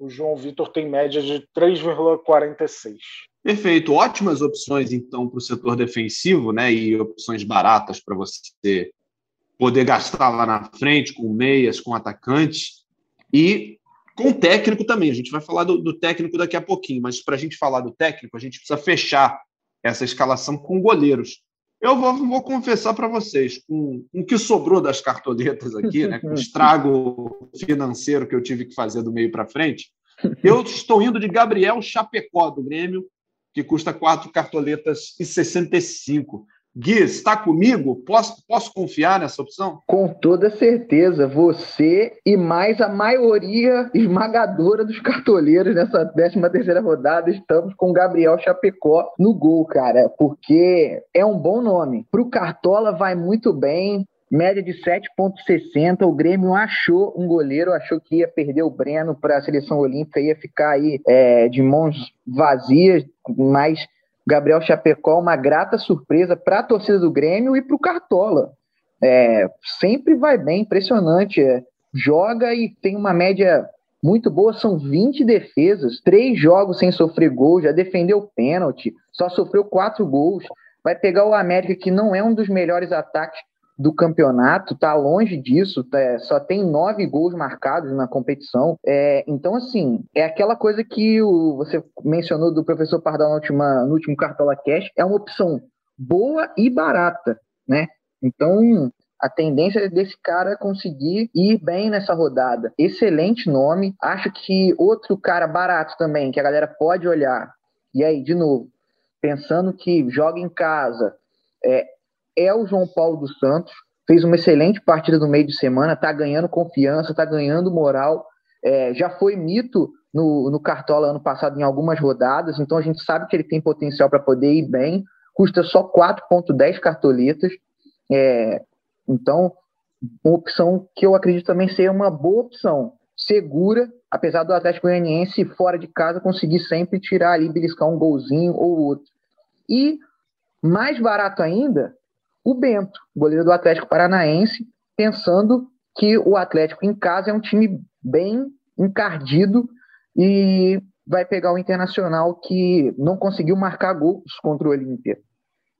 O João Vitor tem média de 3,46.
Perfeito. Ótimas opções, então, para o setor defensivo, né? E opções baratas para você poder gastar lá na frente, com meias, com atacantes. E com técnico também. A gente vai falar do, do técnico daqui a pouquinho, mas para a gente falar do técnico, a gente precisa fechar essa escalação com goleiros. Eu vou, vou confessar para vocês, com, com o que sobrou das cartoletas aqui, né, com o estrago financeiro que eu tive que fazer do meio para frente, eu estou indo de Gabriel Chapecó, do Grêmio, que custa quatro cartoletas e 65. Gui, está comigo? Posso, posso confiar nessa opção?
Com toda certeza. Você e mais a maioria esmagadora dos cartoleiros nessa 13 terceira rodada estamos com Gabriel Chapecó no gol, cara, porque é um bom nome. Para o Cartola vai muito bem, média de 7,60. O Grêmio achou um goleiro, achou que ia perder o Breno para a seleção olímpica, ia ficar aí é, de mãos vazias, mas Gabriel Chapecó, uma grata surpresa para a torcida do Grêmio e para o Cartola. É, sempre vai bem, impressionante. É, joga e tem uma média muito boa, são 20 defesas, três jogos sem sofrer gol, já defendeu pênalti, só sofreu quatro gols. Vai pegar o América, que não é um dos melhores ataques do campeonato, tá longe disso, tá, só tem nove gols marcados na competição. É, então, assim, é aquela coisa que o, você mencionou do professor Pardal no, última, no último Cartola Cash, é uma opção boa e barata, né? Então, a tendência desse cara conseguir ir bem nessa rodada. Excelente nome. Acho que outro cara barato também, que a galera pode olhar. E aí, de novo, pensando que joga em casa, é, é o João Paulo dos Santos. Fez uma excelente partida no meio de semana, está ganhando confiança, está ganhando moral. É, já foi mito no, no Cartola ano passado em algumas rodadas, então a gente sabe que ele tem potencial para poder ir bem. Custa só 4,10 cartoletas. É, então, uma opção que eu acredito também ser uma boa opção. Segura, apesar do Atlético Goianiense fora de casa conseguir sempre tirar ali, beliscar um golzinho ou outro. E mais barato ainda, o Bento, goleiro do Atlético Paranaense, pensando que o Atlético em casa é um time bem encardido e vai pegar o Internacional que não conseguiu marcar gols contra o Olímpia,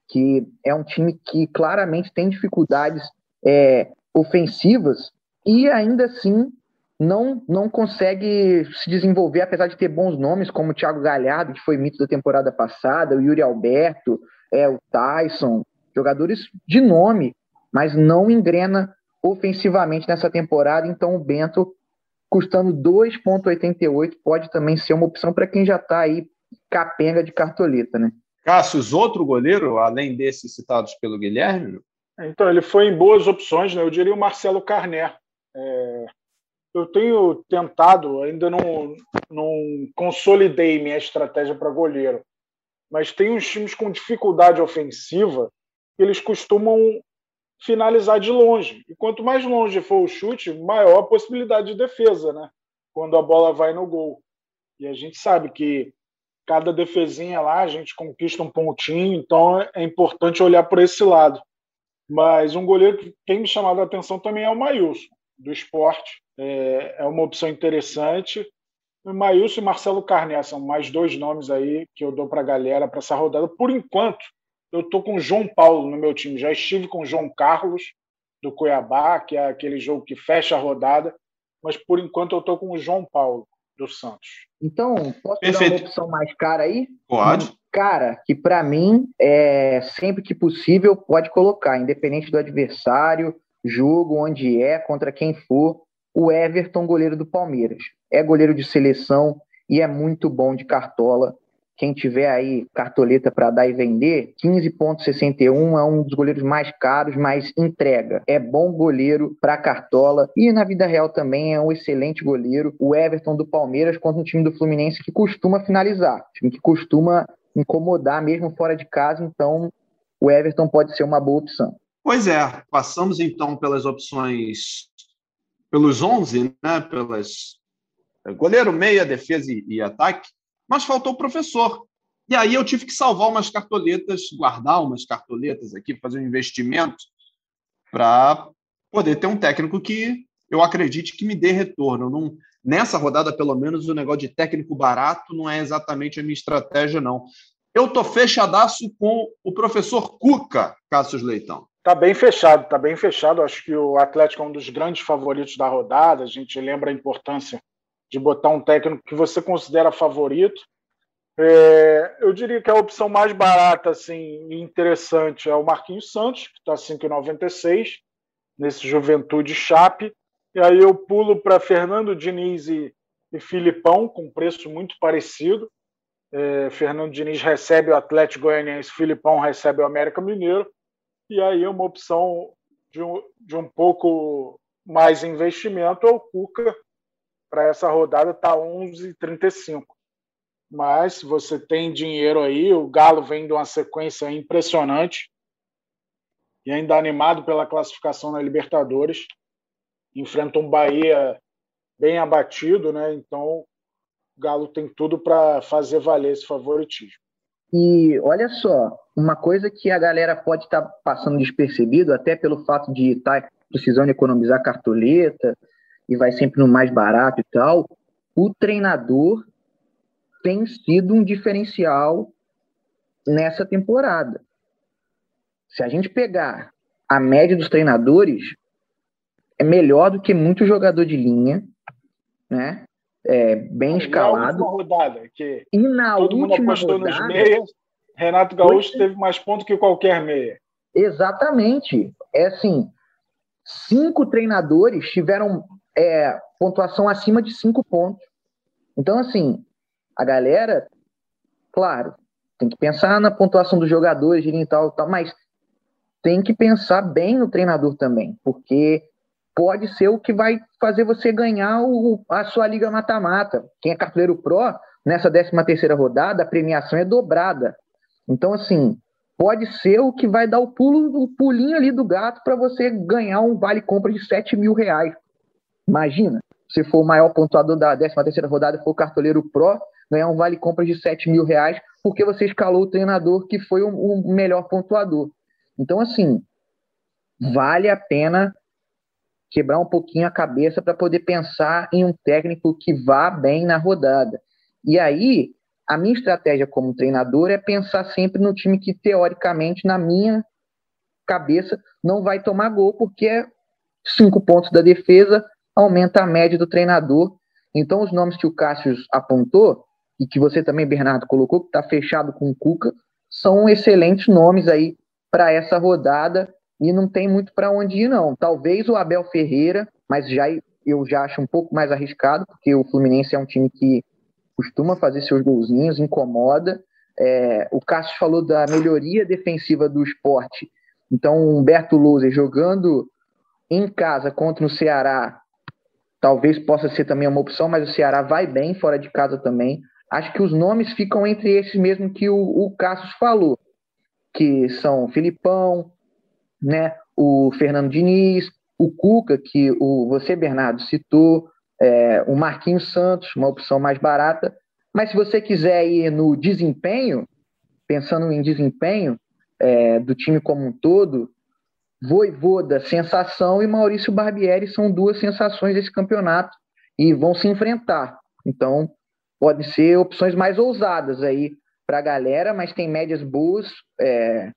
que é um time que claramente tem dificuldades é, ofensivas e ainda assim não, não consegue se desenvolver, apesar de ter bons nomes, como o Thiago Galhardo, que foi mito da temporada passada, o Yuri Alberto, é, o Tyson, jogadores de nome, mas não engrena ofensivamente nessa temporada. Então, o Bento, custando 2,88, pode também ser uma opção para quem já está aí capenga de cartoleta, né?
Cássio, outro goleiro, além desses citados pelo Guilherme?
Então, ele foi em boas opções, né? Eu diria o Marcelo Carné. É... Eu tenho tentado, ainda não, não consolidei minha estratégia para goleiro, mas tem uns times com dificuldade ofensiva eles costumam finalizar de longe. E quanto mais longe for o chute, maior a possibilidade de defesa, né? Quando a bola vai no gol. E a gente sabe que cada defesinha lá a gente conquista um pontinho, então é importante olhar por esse lado. Mas um goleiro que tem me chamado a atenção também é o Maílson, do esporte. É, é uma opção interessante. O Maílson e Marcelo Carné são mais dois nomes aí que eu dou para a galera para essa rodada. Por enquanto, eu tô com o João Paulo no meu time. Já estive com o João Carlos do Cuiabá, que é aquele jogo que fecha a rodada, mas por enquanto eu tô com o João Paulo do Santos.
Então, posso Perfeito. dar uma opção mais cara aí?
Pode.
Cara, que para mim, é, sempre que possível, pode colocar, independente do adversário, jogo, onde é, contra quem for, o Everton, goleiro do Palmeiras. É goleiro de seleção e é muito bom de cartola. Quem tiver aí cartoleta para dar e vender, 15,61 é um dos goleiros mais caros, mas entrega. É bom goleiro para cartola e na vida real também é um excelente goleiro. O Everton do Palmeiras contra um time do Fluminense que costuma finalizar, time que costuma incomodar mesmo fora de casa, então o Everton pode ser uma boa opção.
Pois é, passamos então pelas opções, pelos 11, né, pelas goleiro, meia, defesa e, e ataque mas faltou o professor. E aí eu tive que salvar umas cartoletas, guardar umas cartoletas aqui, fazer um investimento para poder ter um técnico que eu acredite que me dê retorno. Não, nessa rodada, pelo menos, o negócio de técnico barato não é exatamente a minha estratégia, não. Eu tô fechadaço com o professor Cuca, Cássio Leitão.
Tá bem fechado, tá bem fechado. Acho que o Atlético é um dos grandes favoritos da rodada. A gente lembra a importância de botar um técnico que você considera favorito. É, eu diria que a opção mais barata assim, e interessante é o Marquinhos Santos, que está 5,96 nesse Juventude Chape. E aí eu pulo para Fernando Diniz e, e Filipão, com preço muito parecido. É, Fernando Diniz recebe o Atlético Goianiense, Filipão recebe o América Mineiro. E aí uma opção de um, de um pouco mais investimento é o Cuca, para essa rodada está 11,35. Mas se você tem dinheiro aí, o Galo vem de uma sequência impressionante e ainda animado pela classificação na Libertadores. Enfrenta um Bahia bem abatido, né? Então o Galo tem tudo para fazer valer esse favoritismo.
E olha só, uma coisa que a galera pode estar tá passando despercebido, até pelo fato de estar tá precisando economizar cartoleta, e vai sempre no mais barato e tal, o treinador tem sido um diferencial nessa temporada. Se a gente pegar a média dos treinadores, é melhor do que muito jogador de linha, né? É, bem e escalado.
Na rodada, que
e na todo mundo apostou rodada, nos meias,
Renato Gaúcho teve mais pontos que qualquer meia.
Exatamente. É assim, cinco treinadores tiveram é, pontuação acima de cinco pontos. Então, assim, a galera, claro, tem que pensar na pontuação dos jogadores e tal, tal, mas tem que pensar bem no treinador também, porque pode ser o que vai fazer você ganhar o, a sua liga mata-mata. Quem é cartoleiro pro, nessa 13 terceira rodada, a premiação é dobrada. Então, assim, pode ser o que vai dar o pulo, o pulinho ali do gato para você ganhar um vale compra de 7 mil reais. Imagina, se for o maior pontuador da 13 terceira rodada, for o cartoleiro Pro, ganhar um vale compra de 7 mil reais, porque você escalou o treinador que foi o, o melhor pontuador. Então, assim, vale a pena quebrar um pouquinho a cabeça para poder pensar em um técnico que vá bem na rodada. E aí, a minha estratégia como treinador é pensar sempre no time que, teoricamente, na minha cabeça, não vai tomar gol, porque é cinco pontos da defesa, aumenta a média do treinador. Então, os nomes que o Cássio apontou, e que você também, Bernardo, colocou, que está fechado com o Cuca, são excelentes nomes aí para essa rodada e não tem muito para onde ir, não. Talvez o Abel Ferreira, mas já eu já acho um pouco mais arriscado, porque o Fluminense é um time que costuma fazer seus golzinhos, incomoda. É, o Cássio falou da melhoria defensiva do esporte. Então, o Humberto Louser jogando em casa contra o Ceará talvez possa ser também uma opção, mas o Ceará vai bem fora de casa também. Acho que os nomes ficam entre esses mesmo que o, o Cassius falou, que são Filipão, né, o Fernando Diniz, o Cuca, que o, você, Bernardo, citou, é, o Marquinhos Santos, uma opção mais barata. Mas se você quiser ir no desempenho, pensando em desempenho é, do time como um todo, Voivoda, sensação, e Maurício Barbieri são duas sensações desse campeonato e vão se enfrentar. Então, podem ser opções mais ousadas aí para a galera, mas tem médias boas. É,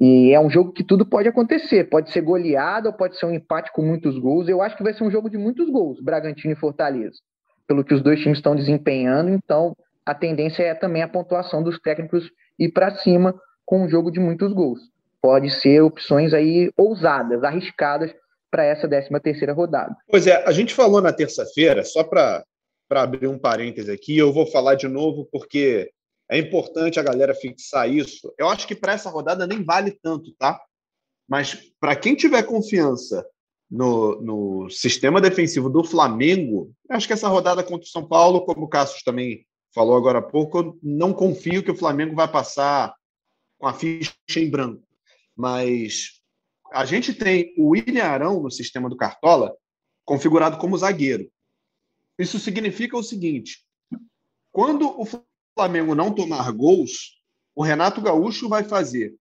E é um jogo que tudo pode acontecer. Pode ser goleado, ou pode ser um empate com muitos gols. Eu acho que vai ser um jogo de muitos gols, Bragantino e Fortaleza, pelo que os dois times estão desempenhando. Então, a tendência é também a pontuação dos técnicos ir para cima com um jogo de muitos gols. Pode ser opções aí ousadas, arriscadas para essa 13 terceira rodada.
Pois é, a gente falou na terça-feira, só para abrir um parêntese aqui, eu vou falar de novo porque é importante a galera fixar isso. Eu acho que para essa rodada nem vale tanto, tá? Mas para quem tiver confiança no, no sistema defensivo do Flamengo, acho que essa rodada contra o São Paulo, como o Cassius também falou agora há pouco, eu não confio que o Flamengo vai passar com a ficha em branco. Mas a gente tem o William Arão no sistema do Cartola configurado como zagueiro. Isso significa o seguinte: quando o Flamengo não tomar gols, o Renato Gaúcho vai fazer,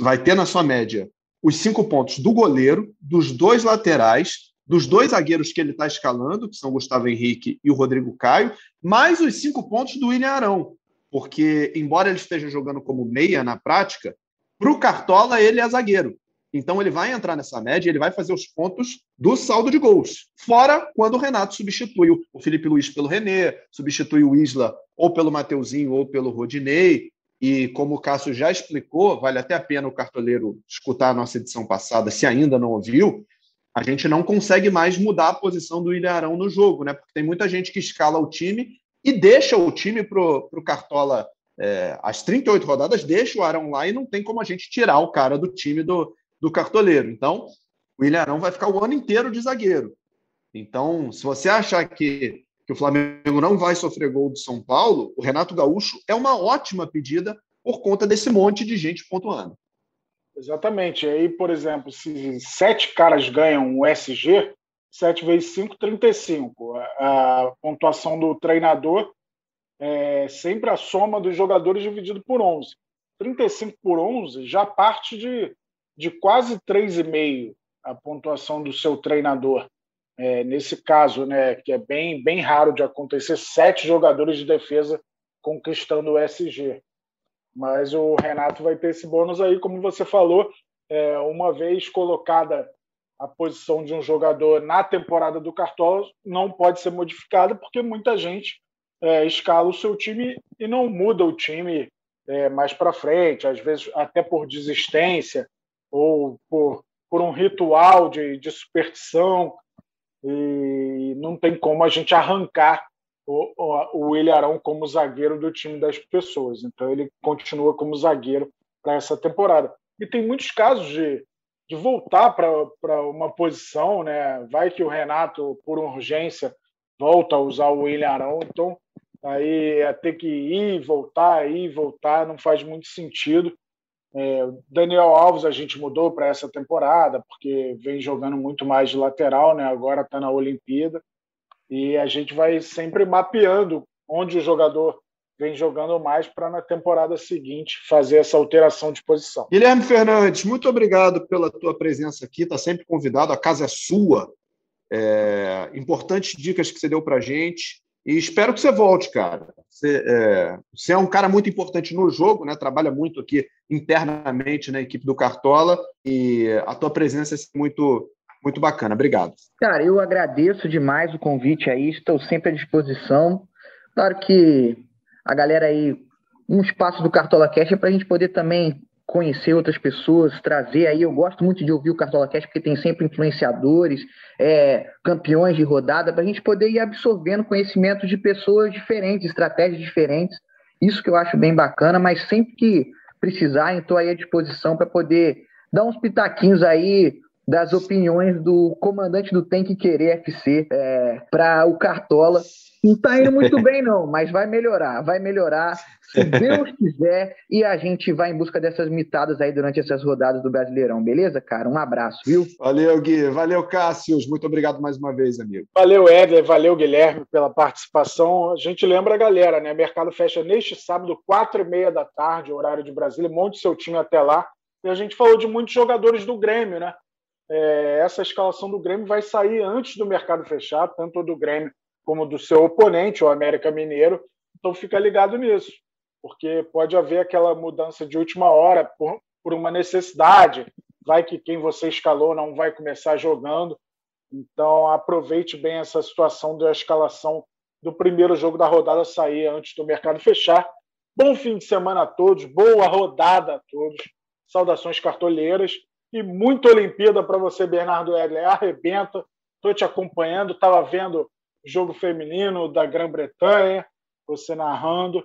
vai ter na sua média os cinco pontos do goleiro, dos dois laterais, dos dois zagueiros que ele está escalando, que são Gustavo Henrique e o Rodrigo Caio, mais os cinco pontos do William Arão. Porque, embora ele esteja jogando como meia na prática, para o Cartola ele é zagueiro. Então ele vai entrar nessa média, ele vai fazer os pontos do saldo de gols. Fora quando o Renato substitui o Felipe Luiz pelo René, substitui o Isla ou pelo Mateuzinho ou pelo Rodinei. E como o Cássio já explicou, vale até a pena o cartoleiro escutar a nossa edição passada, se ainda não ouviu, a gente não consegue mais mudar a posição do Ilharão no jogo, né? Porque tem muita gente que escala o time e deixa o time para o Cartola é, as 38 rodadas, deixa o Arão lá e não tem como a gente tirar o cara do time do, do cartoleiro. Então, o Ilharão vai ficar o ano inteiro de zagueiro. Então, se você achar que, que o Flamengo não vai sofrer gol do São Paulo, o Renato Gaúcho é uma ótima pedida por conta desse monte de gente pontuando.
Exatamente. Aí, por exemplo, se sete caras ganham um SG, 7 vezes 5, 35. A, a pontuação do treinador é sempre a soma dos jogadores dividido por 11. 35 por 11 já parte de de quase 3,5 a pontuação do seu treinador. É, nesse caso, né, que é bem, bem raro de acontecer, sete jogadores de defesa conquistando o SG. Mas o Renato vai ter esse bônus aí, como você falou, é, uma vez colocada a posição de um jogador na temporada do Cartola, não pode ser modificada, porque muita gente é, escala o seu time e não muda o time é, mais para frente, às vezes até por desistência, ou por, por um ritual de, de superstição, e não tem como a gente arrancar o, o, o como zagueiro do time das pessoas. Então ele continua como zagueiro para essa temporada. E tem muitos casos de, de voltar para uma posição, né? Vai que o Renato, por urgência, volta a usar o Ilharão, então aí é ter que ir, voltar, ir, voltar, não faz muito sentido. É, Daniel Alves a gente mudou para essa temporada, porque vem jogando muito mais de lateral, né? agora está na Olimpíada. E a gente vai sempre mapeando onde o jogador vem jogando mais para na temporada seguinte fazer essa alteração de posição.
Guilherme Fernandes, muito obrigado pela tua presença aqui, está sempre convidado, a casa é sua. É, importantes dicas que você deu para a gente. E espero que você volte, cara. Você é, você é, um cara muito importante no jogo, né? Trabalha muito aqui internamente na equipe do Cartola e a tua presença é muito muito bacana. Obrigado.
Cara, eu agradeço demais o convite aí, estou sempre à disposição. Claro que a galera aí, um espaço do Cartola Cash é para a gente poder também conhecer outras pessoas, trazer aí. Eu gosto muito de ouvir o Cartola Cash porque tem sempre influenciadores, é, campeões de rodada, para a gente poder ir absorvendo conhecimento de pessoas diferentes, estratégias diferentes. Isso que eu acho bem bacana, mas sempre que precisar, estou aí à disposição para poder dar uns pitaquinhos aí das opiniões do comandante do Tem que Querer FC é, para o Cartola. Não está indo muito bem, não, mas vai melhorar, vai melhorar, se Deus quiser, e a gente vai em busca dessas mitadas aí durante essas rodadas do Brasileirão, beleza, cara? Um abraço, viu?
Valeu, Gui. Valeu, Cássius. Muito obrigado mais uma vez, amigo.
Valeu, Éder. Valeu, Guilherme, pela participação. A gente lembra a galera, né? Mercado fecha neste sábado, quatro e meia da tarde, horário de Brasília. Monte seu time até lá. E a gente falou de muitos jogadores do Grêmio, né? é, essa escalação do Grêmio vai sair antes do mercado fechar, tanto do Grêmio como do seu oponente, o América Mineiro. Então fica ligado nisso, porque pode haver aquela mudança de última hora por, por uma necessidade. Vai que quem você escalou não vai começar jogando. Então, aproveite bem essa situação da escalação do primeiro jogo da rodada sair antes do mercado fechar. Bom fim de semana a todos, boa rodada a todos. Saudações cartoleiras e muita Olimpíada para você, Bernardo Edler. Arrebenta, estou te acompanhando, estava vendo jogo feminino da Grã-Bretanha, você narrando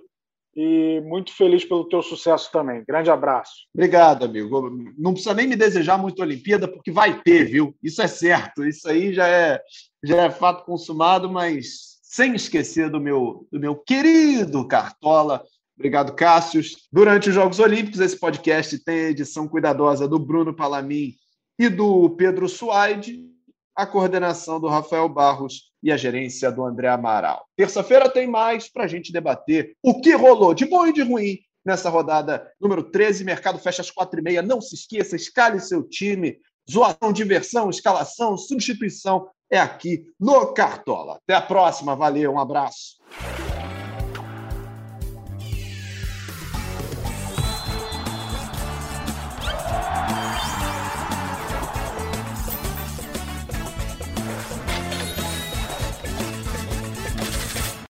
e muito feliz pelo teu sucesso também. Grande abraço.
Obrigado, amigo. Não precisa nem me desejar muito Olimpíada, porque vai ter, viu? Isso é certo. Isso aí já é, já é fato consumado, mas sem esquecer do meu, do meu querido Cartola. Obrigado, Cássius. Durante os Jogos Olímpicos, esse podcast tem a edição cuidadosa do Bruno Palamin e do Pedro Suaide, a coordenação do Rafael Barros e a gerência do André Amaral. Terça-feira tem mais para a gente debater o que rolou de bom e de ruim nessa rodada número 13. Mercado fecha às quatro e meia. Não se esqueça, escale seu time. Zoação, diversão, escalação, substituição é aqui no Cartola. Até a próxima. Valeu, um abraço.